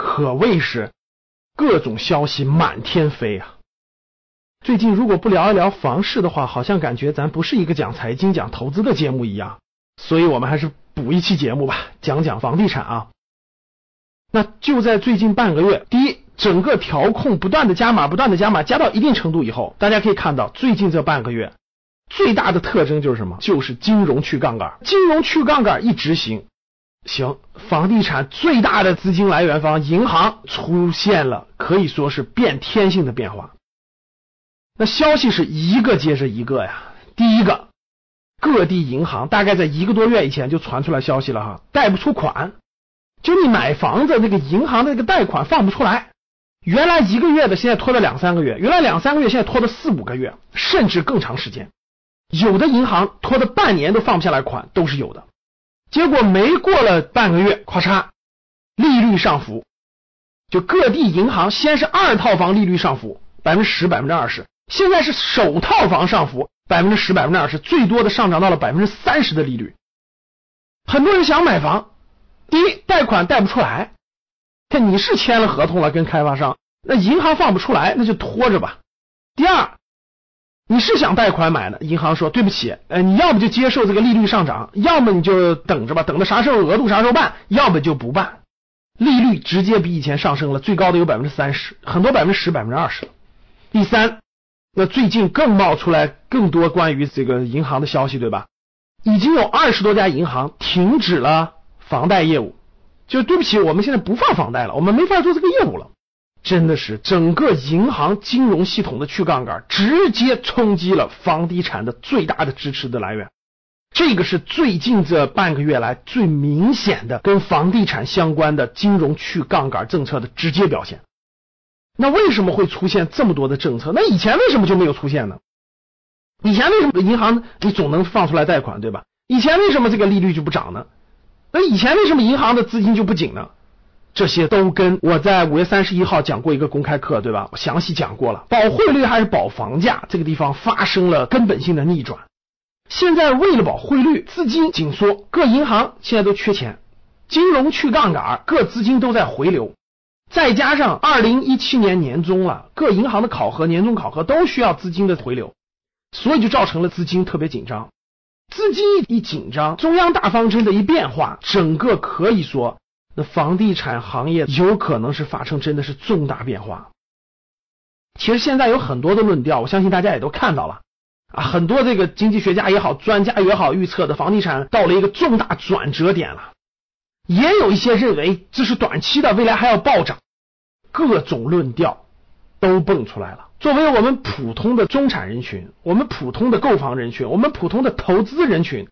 可谓是各种消息满天飞啊！最近如果不聊一聊房市的话，好像感觉咱不是一个讲财经、讲投资的节目一样。所以我们还是补一期节目吧，讲讲房地产啊。那就在最近半个月，第一，整个调控不断的加码，不断的加码，加到一定程度以后，大家可以看到，最近这半个月最大的特征就是什么？就是金融去杠杆，金融去杠杆一执行。行，房地产最大的资金来源方银行出现了可以说是变天性的变化。那消息是一个接着一个呀。第一个，各地银行大概在一个多月以前就传出来消息了哈，贷不出款，就你买房子那个银行的那个贷款放不出来，原来一个月的现在拖了两三个月，原来两三个月现在拖了四五个月，甚至更长时间，有的银行拖了半年都放不下来款都是有的。结果没过了半个月，咔嚓，利率上浮，就各地银行先是二套房利率上浮百分之十、百分之二十，现在是首套房上浮百分之十、百分之二十，最多的上涨到了百分之三十的利率。很多人想买房，第一贷款贷不出来，看你是签了合同了跟开发商，那银行放不出来，那就拖着吧。第二。你是想贷款买的，银行说对不起，呃，你要么就接受这个利率上涨，要么你就等着吧，等到啥时候额度啥时候办，要么就不办。利率直接比以前上升了，最高的有百分之三十，很多百分之十、百分之二十。第三，那最近更冒出来更多关于这个银行的消息，对吧？已经有二十多家银行停止了房贷业务，就对不起，我们现在不放房贷了，我们没法做这个业务了。真的是整个银行金融系统的去杠杆，直接冲击了房地产的最大的支持的来源。这个是最近这半个月来最明显的跟房地产相关的金融去杠杆政策的直接表现。那为什么会出现这么多的政策？那以前为什么就没有出现呢？以前为什么银行你总能放出来贷款，对吧？以前为什么这个利率就不涨呢？那以前为什么银行的资金就不紧呢？这些都跟我在五月三十一号讲过一个公开课，对吧？我详细讲过了，保汇率还是保房价，这个地方发生了根本性的逆转。现在为了保汇率，资金紧缩，各银行现在都缺钱，金融去杠杆，各资金都在回流。再加上二零一七年年中了，各银行的考核、年终考核都需要资金的回流，所以就造成了资金特别紧张。资金一紧张，中央大方针的一变化，整个可以说。房地产行业有可能是发生真的是重大变化。其实现在有很多的论调，我相信大家也都看到了啊，很多这个经济学家也好，专家也好，预测的房地产到了一个重大转折点了。也有一些认为这是短期的，未来还要暴涨。各种论调都蹦出来了。作为我们普通的中产人群，我们普通的购房人群，我们普通的投资人群。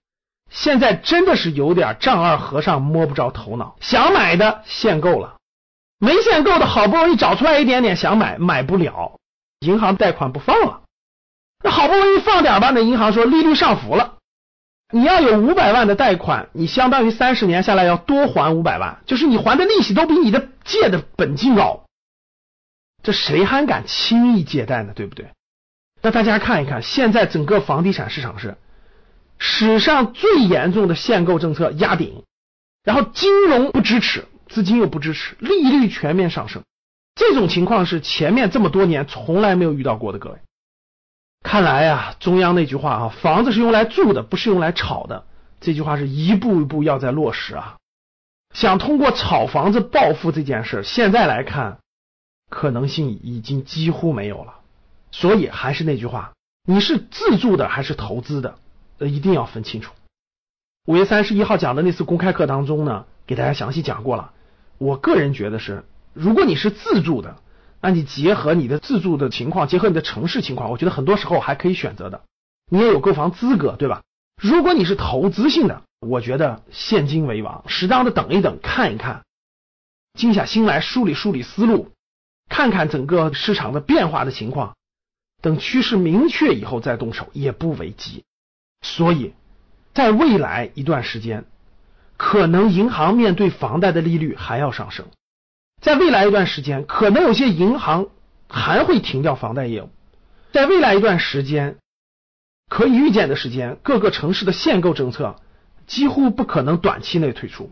现在真的是有点丈二和尚摸不着头脑，想买的限购了，没限购的好不容易找出来一点点想买买不了，银行贷款不放了，那好不容易放点吧，那银行说利率上浮了，你要有五百万的贷款，你相当于三十年下来要多还五百万，就是你还的利息都比你的借的本金高，这谁还敢轻易借贷呢？对不对？那大家看一看，现在整个房地产市场是。史上最严重的限购政策压顶，然后金融不支持，资金又不支持，利率全面上升，这种情况是前面这么多年从来没有遇到过的。各位，看来呀，中央那句话啊，房子是用来住的，不是用来炒的，这句话是一步一步要在落实啊。想通过炒房子暴富这件事，现在来看可能性已经几乎没有了。所以还是那句话，你是自住的还是投资的？呃，一定要分清楚。五月三十一号讲的那次公开课当中呢，给大家详细讲过了。我个人觉得是，如果你是自住的，那你结合你的自住的情况，结合你的城市情况，我觉得很多时候还可以选择的。你也有购房资格，对吧？如果你是投资性的，我觉得现金为王，适当的等一等，看一看。静下心来梳理梳理思路，看看整个市场的变化的情况，等趋势明确以后再动手也不为急。所以，在未来一段时间，可能银行面对房贷的利率还要上升，在未来一段时间，可能有些银行还会停掉房贷业务，在未来一段时间，可以预见的时间，各个城市的限购政策几乎不可能短期内退出，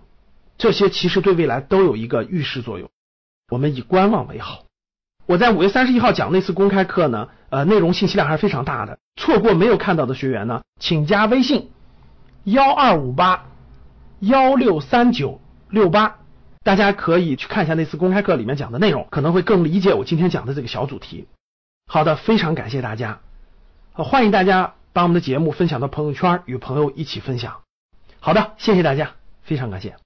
这些其实对未来都有一个预示作用，我们以观望为好。我在五月三十一号讲那次公开课呢，呃，内容信息量还是非常大的。错过没有看到的学员呢，请加微信幺二五八幺六三九六八，大家可以去看一下那次公开课里面讲的内容，可能会更理解我今天讲的这个小主题。好的，非常感谢大家，欢迎大家把我们的节目分享到朋友圈，与朋友一起分享。好的，谢谢大家，非常感谢。